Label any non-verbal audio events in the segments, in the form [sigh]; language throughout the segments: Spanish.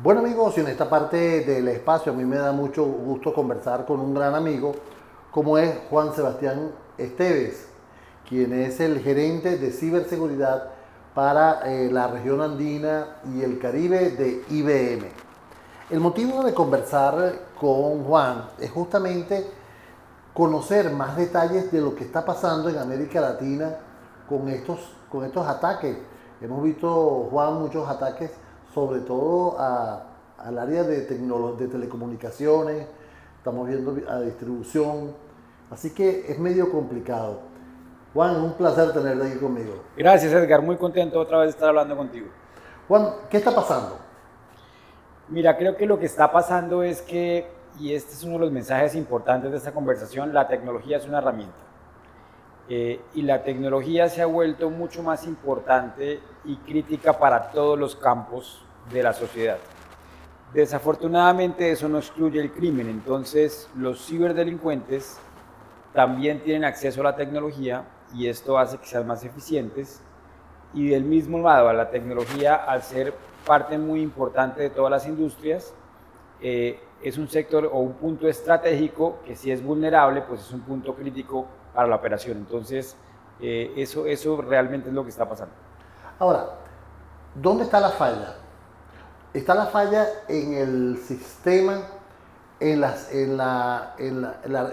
Bueno amigos, y en esta parte del espacio a mí me da mucho gusto conversar con un gran amigo como es Juan Sebastián Esteves, quien es el gerente de ciberseguridad para eh, la región andina y el Caribe de IBM. El motivo de conversar con Juan es justamente conocer más detalles de lo que está pasando en América Latina con estos, con estos ataques. Hemos visto, Juan, muchos ataques sobre todo al área de, de telecomunicaciones, estamos viendo a distribución, así que es medio complicado. Juan, un placer tenerte aquí conmigo. Gracias Edgar, muy contento otra vez de estar hablando contigo. Juan, ¿qué está pasando? Mira, creo que lo que está pasando es que, y este es uno de los mensajes importantes de esta conversación, la tecnología es una herramienta. Eh, y la tecnología se ha vuelto mucho más importante y crítica para todos los campos de la sociedad. Desafortunadamente eso no excluye el crimen, entonces los ciberdelincuentes también tienen acceso a la tecnología y esto hace que sean más eficientes y del mismo lado la tecnología al ser parte muy importante de todas las industrias eh, es un sector o un punto estratégico que si es vulnerable pues es un punto crítico para la operación. Entonces, eh, eso, eso realmente es lo que está pasando. Ahora, ¿dónde está la falla? Está la falla en el sistema, en las, en la, en la, en la,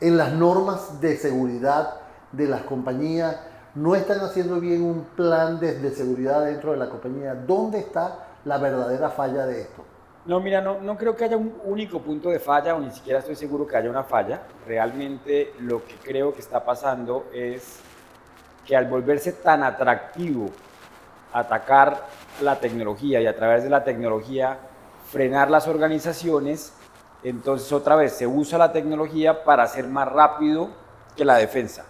en las normas de seguridad de las compañías. No están haciendo bien un plan de seguridad dentro de la compañía. ¿Dónde está la verdadera falla de esto? No, mira, no, no creo que haya un único punto de falla o ni siquiera estoy seguro que haya una falla. Realmente lo que creo que está pasando es que al volverse tan atractivo atacar la tecnología y a través de la tecnología frenar las organizaciones, entonces otra vez se usa la tecnología para ser más rápido que la defensa.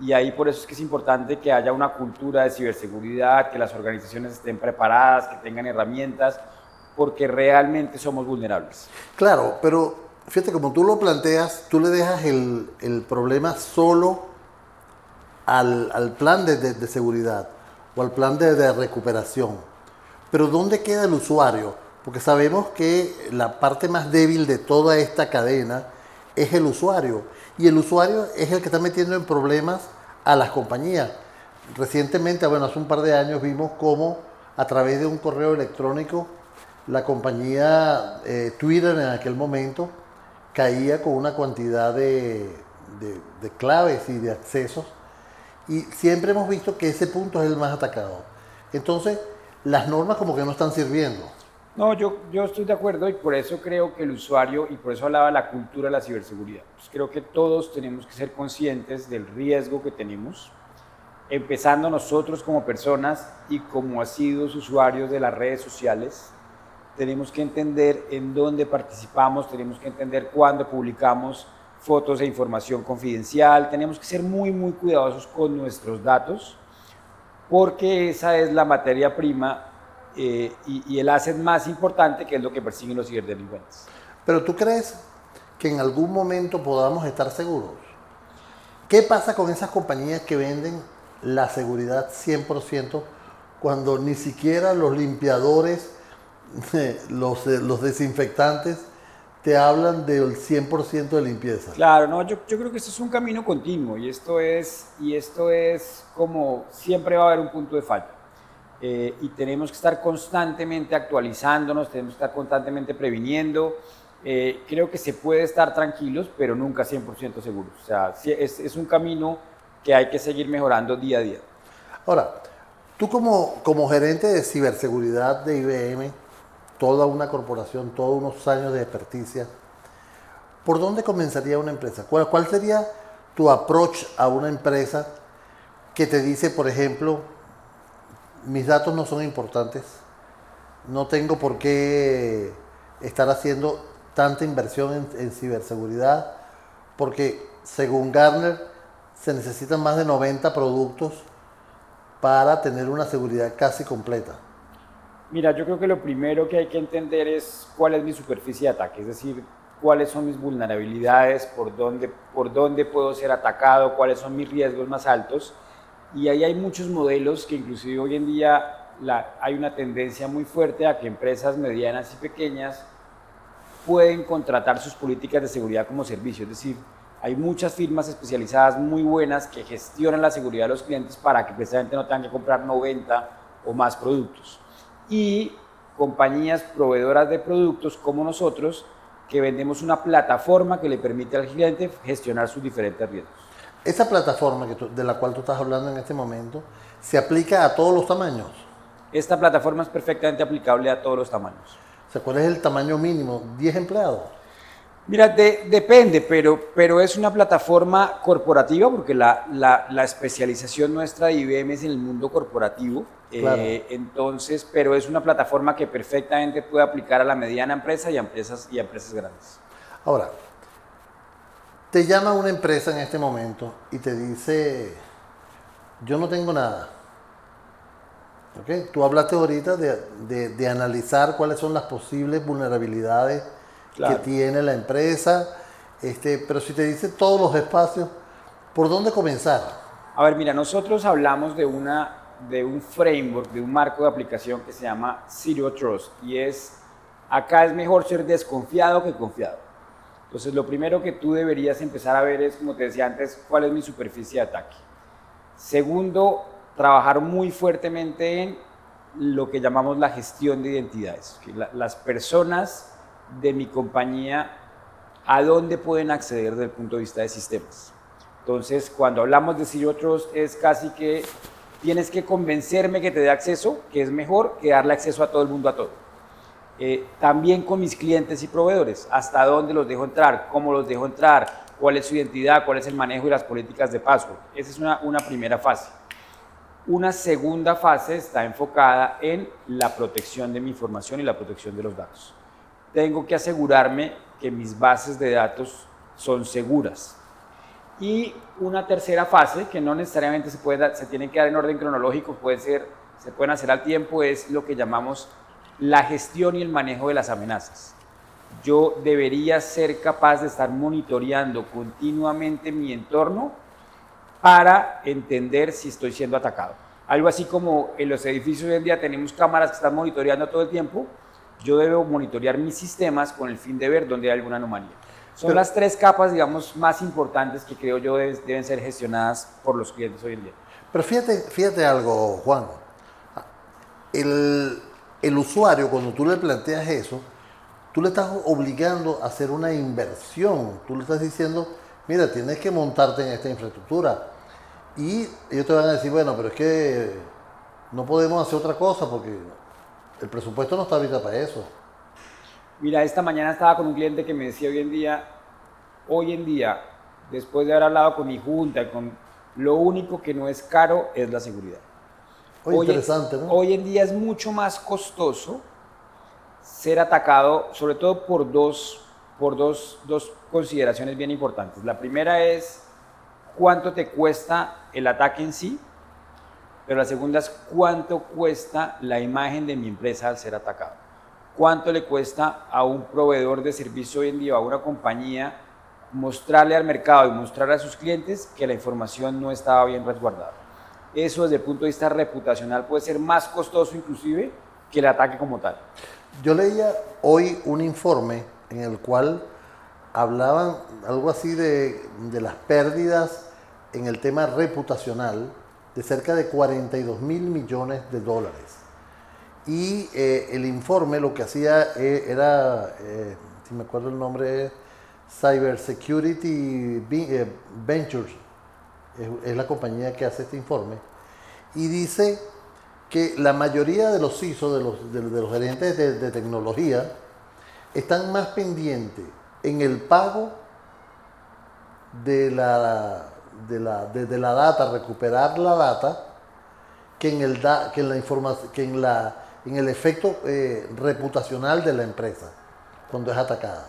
Y ahí por eso es que es importante que haya una cultura de ciberseguridad, que las organizaciones estén preparadas, que tengan herramientas, porque realmente somos vulnerables. Claro, pero fíjate, como tú lo planteas, tú le dejas el, el problema solo al, al plan de, de, seguridad o al plan de, de recuperación. Pero ¿dónde queda el usuario? Porque sabemos que la parte más débil de toda esta cadena es el usuario. Y el usuario es el que está metiendo en problemas a las compañías. Recientemente, bueno, hace un par de años vimos cómo a través de un correo electrónico la compañía eh, Twitter en aquel momento caía con una cantidad de, claves y de accesos y siempre hemos visto que ese punto es el más atacado. Entonces, las normas como que no están sirviendo. No, yo, yo estoy de acuerdo y por eso creo que el usuario, y por eso hablaba de la cultura de la ciberseguridad, pues creo que todos tenemos que ser conscientes del riesgo que tenemos, empezando nosotros como personas y como asiduos usuarios de las redes sociales, tenemos que entender en dónde participamos, tenemos que entender cuándo publicamos fotos e información confidencial, tenemos que ser muy, muy cuidadosos con nuestros datos, porque esa es la materia prima eh, y, y, el asset más importante que es lo que persiguen los ciberdelincuentes. Pero tú crees que en algún momento podamos estar seguros? ¿Qué pasa con esas compañías que venden la seguridad 100% cuando ni siquiera los limpiadores [laughs] los, eh, los desinfectantes te hablan del 100% de limpieza. Claro, no, yo, yo, creo que esto es un camino continuo y esto es, y esto es como siempre va a haber un punto de falta. Eh, y tenemos que estar constantemente actualizándonos, tenemos que estar constantemente previniendo. Eh, creo que se puede estar tranquilos, pero nunca 100% seguros. O sea, es, es un camino que hay que seguir mejorando día a día. Ahora, tú como, como gerente de ciberseguridad de IBM, toda una corporación, todos unos años de experticia, ¿por dónde comenzaría una empresa? ¿Cuál, ¿Cuál, sería tu approach a una empresa que te dice, por ejemplo, mis datos no son importantes, no tengo por qué estar haciendo tanta inversión en, en ciberseguridad, porque según Gartner se necesitan más de 90 productos para tener una seguridad casi completa? Mira, yo creo que lo primero que hay que entender es cuál es mi superficie de ataque, es decir, cuáles son mis vulnerabilidades, por dónde, por dónde puedo ser atacado, cuáles son mis riesgos más altos. Y ahí hay muchos modelos que inclusive hoy en día hay una tendencia muy fuerte a que empresas medianas y pequeñas pueden contratar sus políticas de seguridad como servicio. Es decir, hay muchas firmas especializadas muy buenas que gestionan la seguridad de los clientes para que precisamente no tengan que comprar 90 o más productos. Y compañías proveedoras de productos como nosotros que vendemos una plataforma que le permite al cliente gestionar sus diferentes riesgos. Esa plataforma de la cual tú estás hablando en este momento se aplica a todos los tamaños. Esta plataforma es perfectamente aplicable a todos los tamaños. O sea, ¿cuál es el tamaño mínimo? ¿10 empleados? Mira, depende, pero, pero es una plataforma corporativa porque la, la, especialización nuestra de IBM es en el mundo corporativo. Eh, entonces, pero es una plataforma que perfectamente puede aplicar a la mediana empresa y a empresas, y a empresas grandes. Ahora, te llama una empresa en este momento y te dice, yo no tengo nada. ¿Okay? Tú hablaste ahorita de, de, analizar cuáles son las posibles vulnerabilidades que tiene la empresa, este, pero si te dice todos los espacios, ¿por dónde comenzar? A ver, mira, nosotros hablamos de, una, de un framework, de un marco de aplicación que se llama Zero Trust y es, acá es mejor ser desconfiado que confiado. Entonces, lo primero que tú deberías empezar a ver es, como te decía antes, cuál es mi superficie de ataque. Segundo, trabajar muy fuertemente en lo que llamamos la gestión de identidades. las personas de mi compañía, ¿a dónde pueden acceder desde el punto de vista de sistemas? Entonces, cuando hablamos de Trust, es casi que tienes que convencerme que te dé acceso, que es mejor que darle acceso a todo el mundo a todo. Eh, también con mis clientes y proveedores, hasta dónde los dejo entrar, cómo los dejo entrar, cuál es su identidad, cuál es el manejo y las políticas de password. Esa es una, una primera fase. Una segunda fase está enfocada en la protección de mi información y la protección de los datos. Tengo que asegurarme que mis bases de datos son seguras. Y una tercera fase, que no necesariamente se, puede, se tiene que dar en orden cronológico, puede ser, se pueden hacer al tiempo, es lo que llamamos la gestión y el manejo de las amenazas yo debería ser capaz de estar monitoreando continuamente mi entorno para entender si estoy siendo atacado. Algo así como en los edificios hoy en día tenemos cámaras que están monitoreando todo el tiempo, yo debo monitorear mis sistemas con el fin de ver dónde hay alguna anomalía. Son las tres capas, digamos, más importantes que creo yo deben, ser gestionadas por los clientes hoy en día. Pero fíjate, fíjate algo, Juan. El, el usuario, cuando tú le planteas eso, tú le estás obligando a hacer una inversión. Tú le estás diciendo, mira, tienes que montarte en esta infraestructura. Y ellos te van a decir, bueno, pero es que no podemos hacer otra cosa porque el presupuesto no está ahorita para eso. Mira, esta mañana estaba con un cliente que me decía hoy en día, hoy en día, después de haber hablado con mi junta, con lo único que no es caro es la seguridad. Hoy, interesante, ¿no? Hoy en día es mucho más costoso ser atacado, sobre todo por dos, por dos, dos consideraciones bien importantes. La primera es cuánto te cuesta el ataque en sí, pero la segunda es cuánto cuesta la imagen de mi empresa al ser atacado. ¿Cuánto le cuesta a un proveedor de servicio hoy en día, a una compañía, mostrarle al mercado y mostrarle a sus clientes que la información no estaba bien resguardada? Eso desde el punto de vista reputacional puede ser más costoso inclusive que el ataque como tal. Yo leía hoy un informe en el cual hablaban algo así de, las pérdidas en el tema reputacional de cerca de 42 mil millones de dólares. Y eh, el informe lo que hacía eh, era, eh, si me acuerdo el nombre, Cyber Security Ventures, es la compañía que hace este informe, y dice que la mayoría de los CISO, de los, de, los gerentes de, tecnología, están más pendientes en el pago de la, de la, de, la data, recuperar la data, que en el, que en la que en, la, en el efecto eh, reputacional de la empresa cuando es atacada.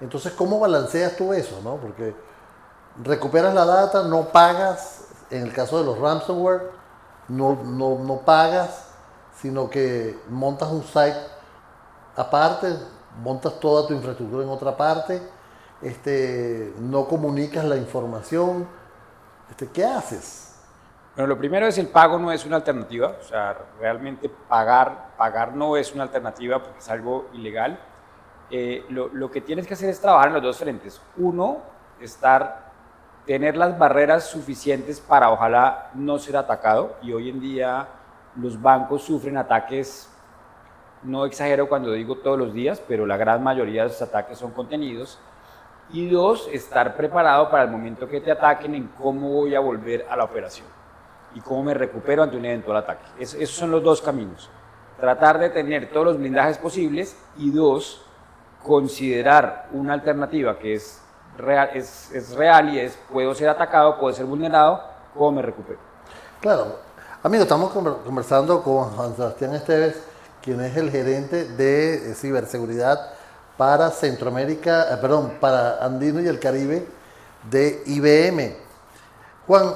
Entonces, ¿cómo balanceas tú eso? No? Porque recuperas la data, no pagas, en el caso de los ransomware, no, no, pagas, sino que montas un site aparte, montas toda tu infraestructura en otra parte, este, no comunicas la información. Este, ¿Qué haces? Bueno, lo primero es el pago no es una alternativa, o sea, realmente pagar, pagar no es una alternativa porque es algo ilegal. Eh, lo, lo, que tienes que hacer es trabajar en los dos frentes. Uno, estar, tener las barreras suficientes para ojalá no ser atacado y hoy en día los bancos sufren ataques, no exagero cuando digo todos los días, pero la gran mayoría de esos ataques son contenidos. Y dos, estar preparado para el momento que te ataquen en cómo voy a volver a la operación y cómo me recupero ante un eventual ataque. esos son los dos caminos. Tratar de tener todos los blindajes posibles y dos, considerar una alternativa que es real, es, es real y es puedo ser atacado, puedo ser vulnerado, ¿cómo me recupero? Claro, Amigo, estamos conversando con Juan Sebastián Esteves, quien es el gerente de ciberseguridad para Centroamérica, eh, perdón, para Andino y el Caribe de IBM. Juan,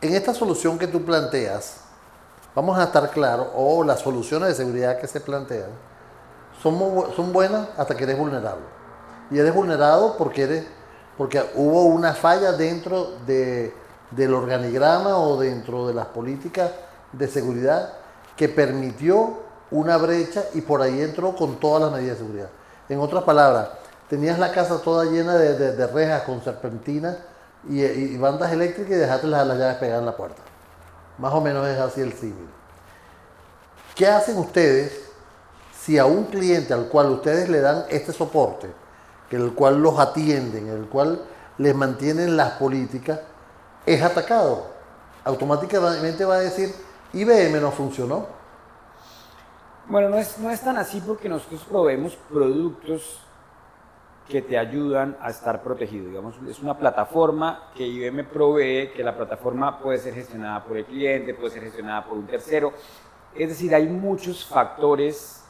en esta solución que tú planteas, vamos a estar claros, o las soluciones de seguridad que se plantean, son, son buenas hasta que eres vulnerable. Y eres vulnerado porque, eres, porque hubo una falla dentro de del organigrama o dentro de las políticas de seguridad que permitió una brecha y por ahí entró con todas las medidas de seguridad. En otras palabras, tenías la casa toda llena de, rejas con serpentinas y, bandas eléctricas y dejaste las, las llaves pegadas en la puerta. Más o menos es así el símil. ¿Qué hacen ustedes si a un cliente al cual ustedes le dan este soporte, que el cual los atienden, el cual les mantienen las políticas, es atacado, automáticamente va a decir, IBM no funcionó. Bueno, no es, no es tan así porque nosotros proveemos productos que te ayudan a estar protegido. Digamos, es una plataforma que IBM provee, que la plataforma puede ser gestionada por el cliente, puede ser gestionada por un tercero. Es decir, hay muchos factores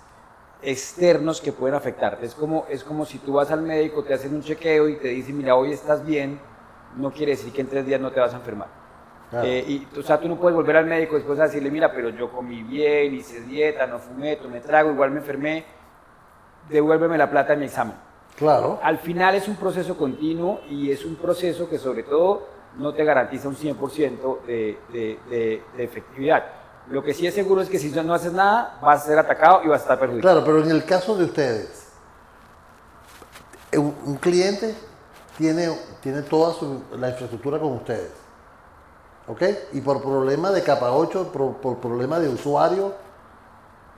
externos que pueden afectarte. Es como, es como si tú vas al médico, te hacen un chequeo y te dicen, mira, hoy estás bien, no quiere decir que en tres días no te vas a enfermar. Eh, y, o sea, tú no puedes volver al médico después a decirle, mira, pero yo comí bien, hice dieta, no fumé, tomé trago, igual me enfermé, devuélveme la plata en mi examen. Claro. Al final es un proceso continuo y es un proceso que sobre todo no te garantiza un 100% de, de, de, de, efectividad. Lo que sí es seguro es que si no haces nada, vas a ser atacado y vas a estar perjudicado. Claro, pero en el caso de ustedes, un cliente tiene, tiene toda la infraestructura con ustedes. ¿Ok? Y por problema de capa 8, por, problema de usuario,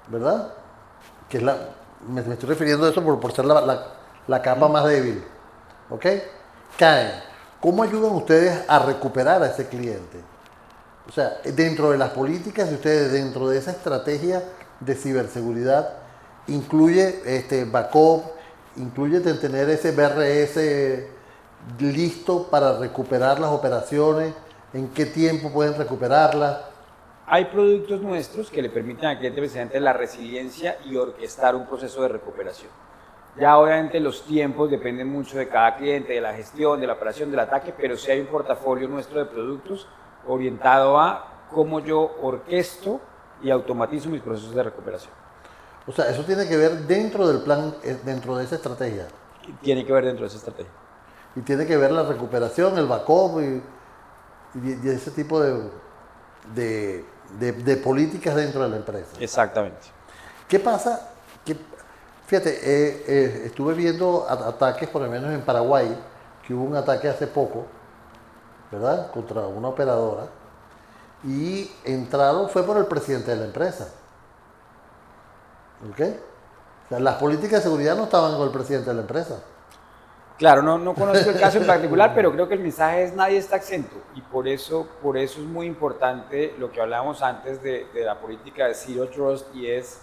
¿verdad? Que es la, me, estoy refiriendo a eso por, por ser la, la, capa más débil. ¿Ok? Caen. ¿Cómo ayudan ustedes a recuperar a ese cliente? O sea, dentro de las políticas de ustedes, dentro de esa estrategia de ciberseguridad, incluye este backup, incluye tener ese BRS listo para recuperar las operaciones? ¿En qué tiempo pueden recuperarlas? Hay productos nuestros que le permiten al cliente precisamente la resiliencia y orquestar un proceso de recuperación. Ya obviamente los tiempos dependen mucho de cada cliente, de la gestión, de la operación, del ataque, pero sí hay un portafolio nuestro de productos orientado a cómo yo orquesto y automatizo mis procesos de recuperación. O sea, eso tiene que ver dentro del plan, eh, dentro de esa estrategia. Tiene que ver dentro de esa estrategia y tiene que ver la recuperación, el backup y, y, ese tipo de, de, políticas dentro de la empresa. Exactamente. ¿Qué pasa? fíjate, eh, eh, estuve viendo ataques, por lo menos en Paraguay, que hubo un ataque hace poco, ¿verdad? Contra una operadora. Y entraron, fue por el presidente de la empresa. ¿Ok? O sea, las políticas de seguridad no estaban con el presidente de la empresa. Claro, no, no conozco el caso en [laughs] particular, pero creo que el mensaje es nadie está exento y por eso, por eso es muy importante lo que hablábamos antes de, de, la política de Zero Trust y es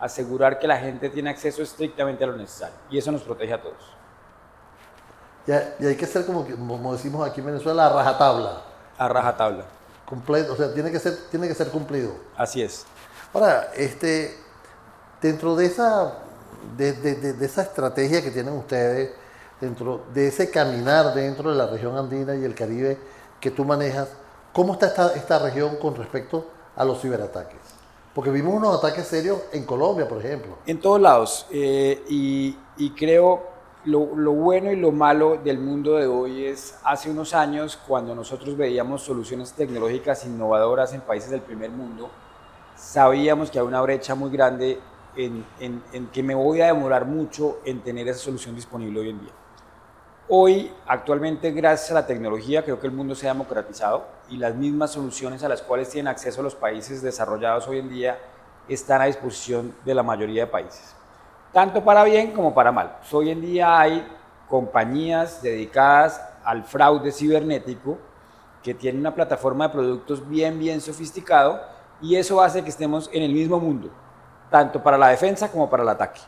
asegurar que la gente tiene acceso estrictamente a lo necesario y eso nos protege a todos. Y, hay que ser como, como decimos aquí en Venezuela, a rajatabla. A rajatabla. Completo, o sea, tiene que ser, tiene que ser cumplido. Así es. Ahora, este, dentro de esa, de, de, de esa estrategia que tienen ustedes, dentro de ese caminar dentro de la región andina y el Caribe que tú manejas, ¿cómo está esta, esta región con respecto a los ciberataques? Porque vimos unos ataques serios en Colombia, por ejemplo. En todos lados. Eh, y, y, creo, lo, lo, bueno y lo malo del mundo de hoy es, hace unos años, cuando nosotros veíamos soluciones tecnológicas innovadoras en países del primer mundo, sabíamos que había una brecha muy grande en, en, en que me voy a demorar mucho en tener esa solución disponible hoy en día. Hoy, actualmente, gracias a la tecnología, creo que el mundo se ha democratizado y las mismas soluciones a las cuales tienen acceso los países desarrollados hoy en día están a disposición de la mayoría de países tanto para bien como para mal. Pues hoy en día hay compañías dedicadas al fraude cibernético que tienen una plataforma de productos bien, bien sofisticado y eso hace que estemos en el mismo mundo, tanto para la defensa como para el ataque.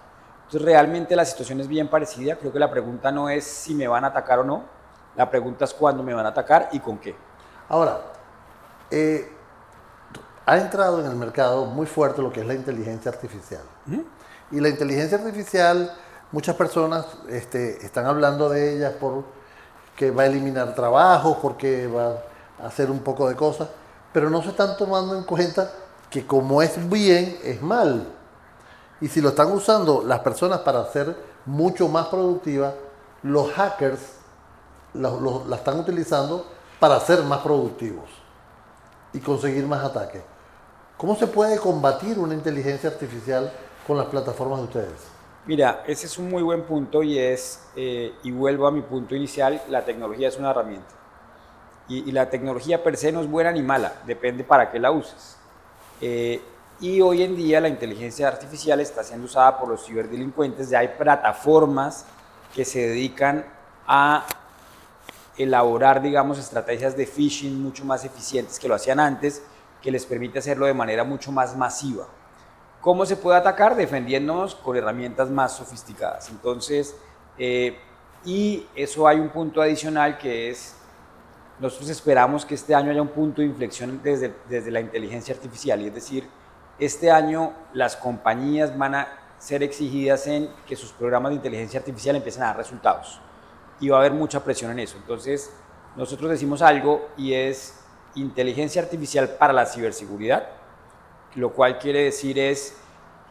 Entonces realmente la situación es bien parecida, creo que la pregunta no es si me van a atacar o no, la pregunta es cuándo me van a atacar y con qué. Ahora, eh, ha entrado en el mercado muy fuerte lo que es la inteligencia artificial. Y la inteligencia artificial, muchas personas este, están hablando de ella porque va a eliminar trabajos, porque va a hacer un poco de cosas, pero no se están tomando en cuenta que como es bien, es mal. Y si lo están usando las personas para ser mucho más productivas, los hackers la están utilizando para ser más productivos y conseguir más ataques. ¿Cómo se puede combatir una inteligencia artificial con las plataformas de ustedes? Mira, ese es un muy buen punto y es, eh, y vuelvo a mi punto inicial, la tecnología es una herramienta. Y, la tecnología per se no es buena ni mala, depende para qué la uses. Eh, y hoy en día la inteligencia artificial está siendo usada por los ciberdelincuentes, ya hay plataformas que se dedican a elaborar, digamos, estrategias de phishing mucho más eficientes que lo hacían antes, que les permite hacerlo de manera mucho más masiva. ¿Cómo se puede atacar? Defendiéndonos con herramientas más sofisticadas. Entonces, eh, y eso hay un punto adicional que es, nosotros esperamos que este año haya un punto de inflexión desde, desde la inteligencia artificial, y es decir, este año las compañías van a ser exigidas en que sus programas de inteligencia artificial empiecen a dar resultados. Y va a haber mucha presión en eso. Entonces, nosotros decimos algo y es inteligencia artificial para la ciberseguridad lo cual quiere decir es,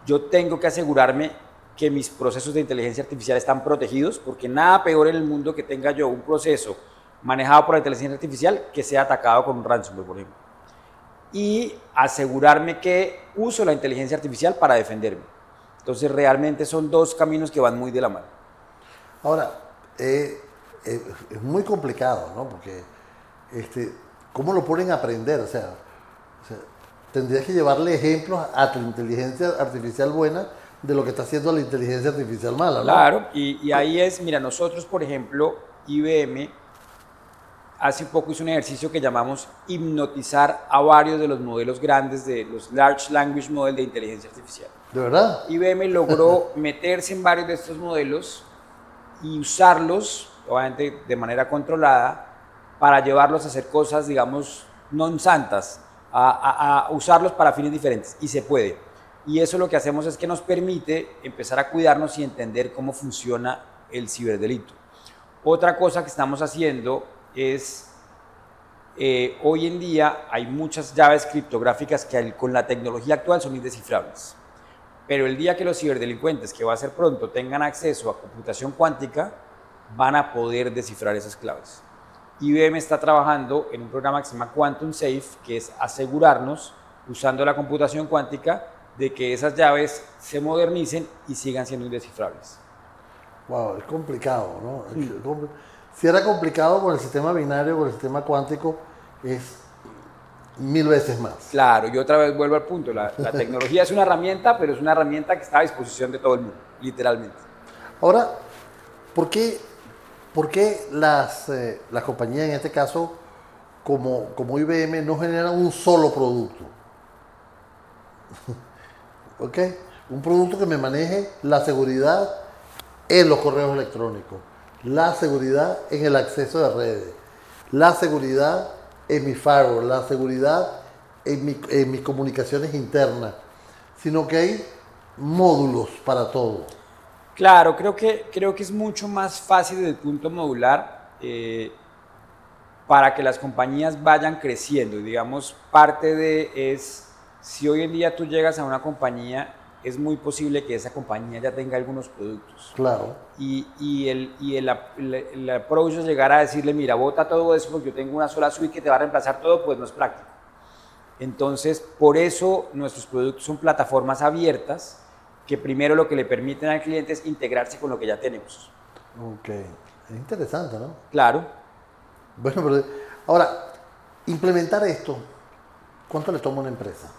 yo tengo que asegurarme que mis procesos de inteligencia artificial están protegidos, porque nada peor en el mundo que tenga yo un proceso manejado por la inteligencia artificial que sea atacado con un ransomware, por ejemplo. Y asegurarme que uso la inteligencia artificial para defenderme. Entonces, realmente son dos caminos que van muy de la mano. Ahora, eh, eh, es muy complicado, ¿no? Porque, este, ¿cómo lo ponen a aprender? O sea, o sea tendrías que llevarle ejemplos a tu inteligencia artificial buena de lo que está haciendo la inteligencia artificial mala. Claro, y, ahí es, mira, nosotros, por ejemplo, IBM, hace poco hizo un ejercicio que llamamos hipnotizar a varios de los modelos grandes de los Large Language Model de inteligencia artificial. ¿De verdad? IBM logró [laughs] meterse en varios de estos modelos y usarlos, obviamente de manera controlada, para llevarlos a hacer cosas, digamos, non santas, a, usarlos para fines diferentes y se puede. Y eso lo que hacemos es que nos permite empezar a cuidarnos y entender cómo funciona el ciberdelito. Otra cosa que estamos haciendo es, eh, hoy en día hay muchas llaves criptográficas que con la tecnología actual son indescifrables. Pero el día que los ciberdelincuentes, que va a ser pronto, tengan acceso a computación cuántica, van a poder descifrar esas claves. IBM está trabajando en un programa que se llama Quantum Safe, que es asegurarnos, usando la computación cuántica, de que esas llaves se modernicen y sigan siendo indescifrables. Wow, es complicado, ¿no? Si era complicado con el sistema binario, con el sistema cuántico, es mil veces más. Claro, y otra vez vuelvo al punto, la, la tecnología es una herramienta, pero es una herramienta que está a disposición de todo el mundo, literalmente. Ahora, ¿por qué ¿Por qué las, eh, las compañías, en este caso, como, como IBM, no generan un solo producto? [laughs] ¿Ok? Un producto que me maneje la seguridad en los correos electrónicos, la seguridad en el acceso de redes, la seguridad en mi firewall, la seguridad en, en mis comunicaciones internas, sino que hay módulos para todo. Claro, creo que, creo que es mucho más fácil desde el punto modular eh, para que las compañías vayan creciendo. Digamos, parte de es, si hoy en día tú llegas a una compañía es muy posible que esa compañía ya tenga algunos productos. Claro. Y, y el, y el, el, el approach es llegar a decirle, mira, bota todo eso porque yo tengo una sola suite que te va a reemplazar todo, pues no es práctico. Entonces, por eso nuestros productos son plataformas abiertas que primero lo que le permiten al cliente es integrarse con lo que ya tenemos. Ok, es interesante, ¿no? Claro. Bueno, pero ahora, implementar esto, ¿cuánto le toma una empresa?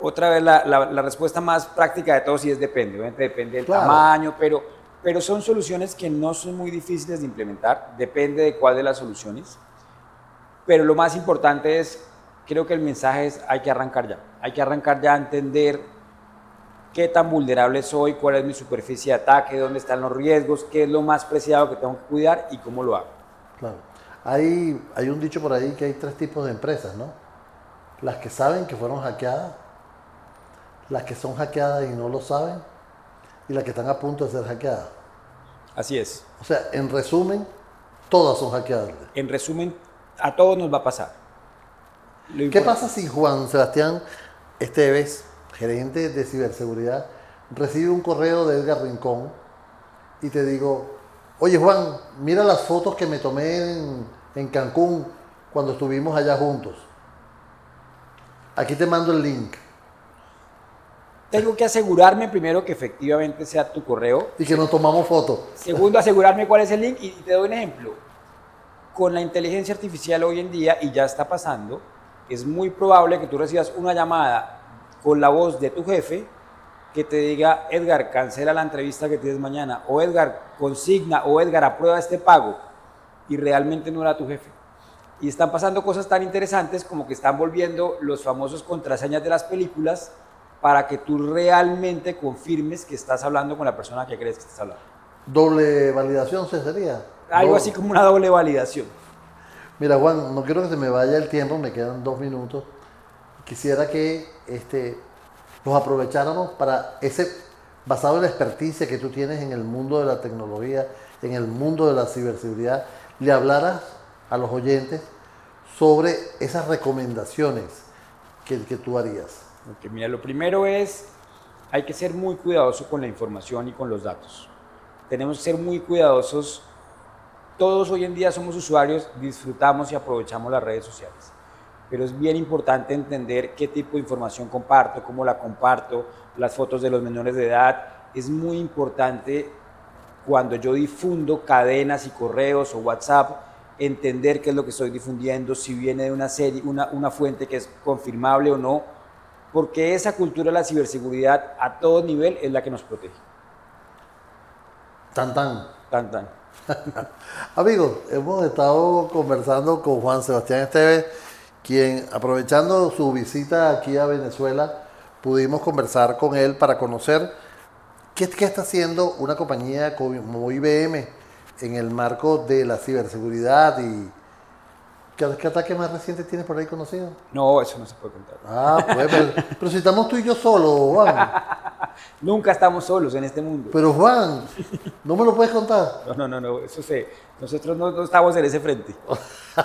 Otra vez, la, la, la respuesta más práctica de todos sí es depende, obviamente depende del Claro. tamaño, pero, pero son soluciones que no son muy difíciles de implementar, depende de cuál de las soluciones. Pero lo más importante es, creo que el mensaje es, hay que arrancar ya, hay que arrancar ya a entender qué tan vulnerable soy, cuál es mi superficie de ataque, dónde están los riesgos, qué es lo más preciado que tengo que cuidar y cómo lo hago. Claro. Hay, hay un dicho por ahí que hay tres tipos de empresas, ¿no? Las que saben que fueron hackeadas, las que son hackeadas y no lo saben, y las que están a punto de ser hackeadas. Así es. O sea, en resumen, todas son hackeadas. En resumen, a todos nos va a pasar. Lo ¿Qué pasa si Juan Sebastián Esteves, gerente de ciberseguridad, recibe un correo de Edgar Rincón y te digo, oye Juan, mira las fotos que me tomé en, en Cancún cuando estuvimos allá juntos. Aquí te mando el link. Tengo que asegurarme primero que efectivamente sea tu correo. Y que nos tomamos fotos. Segundo, asegurarme cuál es el link. Y te doy un ejemplo. Con la inteligencia artificial hoy en día, y ya está pasando, es muy probable que tú recibas una llamada con la voz de tu jefe que te diga, Edgar, cancela la entrevista que tienes mañana, o Edgar, consigna, o Edgar, aprueba este pago, y realmente no era tu jefe. Y están pasando cosas tan interesantes como que están volviendo los famosos contraseñas de las películas para que tú realmente confirmes que estás hablando con la persona que crees que estás hablando. Doble validación ¿se sería. Algo Doble. así como una doble validación. Mira, Juan, no quiero que se me vaya el tiempo, me quedan dos minutos. Quisiera que este, los aprovecháramos para ese, basado en la experticia que tú tienes en el mundo de la tecnología, en el mundo de la ciberseguridad, le hablaras a los oyentes sobre esas recomendaciones que, que tú harías. Ok, mira, lo primero es, hay que ser muy cuidadoso con la información y con los datos. Tenemos que ser muy cuidadosos. Todos hoy en día somos usuarios, disfrutamos y aprovechamos las redes sociales. Pero es bien importante entender qué tipo de información comparto, cómo la comparto, las fotos de los menores de edad. Es muy importante cuando yo difundo cadenas y correos o WhatsApp, entender qué es lo que estoy difundiendo, si viene de una serie, una, una fuente que es confirmable o no, porque esa cultura de la ciberseguridad a todo nivel es la que nos protege. Tan tan. Tan, tan. [laughs] Amigos, hemos estado conversando con Juan Sebastián Esteves, quien aprovechando su visita aquí a Venezuela, pudimos conversar con él para conocer qué, qué está haciendo una compañía como IBM en el marco de la ciberseguridad y qué, qué ataque más reciente tienes por ahí conocido. No, eso no se puede contar. Ah, pues, pero, pero si estamos tú y yo solos, Juan. [laughs] Nunca estamos solos en este mundo. Pero Juan, ¿no me lo puedes contar? No, no, no, no eso se, nosotros no, no estamos en ese frente.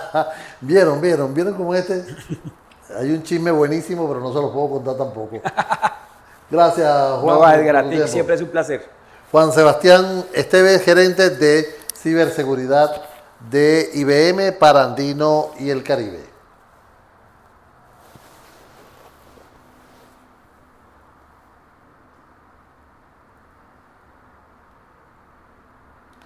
[laughs] vieron, vieron, vieron como este. Hay un chisme buenísimo, pero no se lo puedo contar tampoco. [laughs] Gracias, Juan. No, Edgar, a ti siempre es un placer. Juan Sebastián Esteves, gerente de ciberseguridad de IBM para Andino y el Caribe.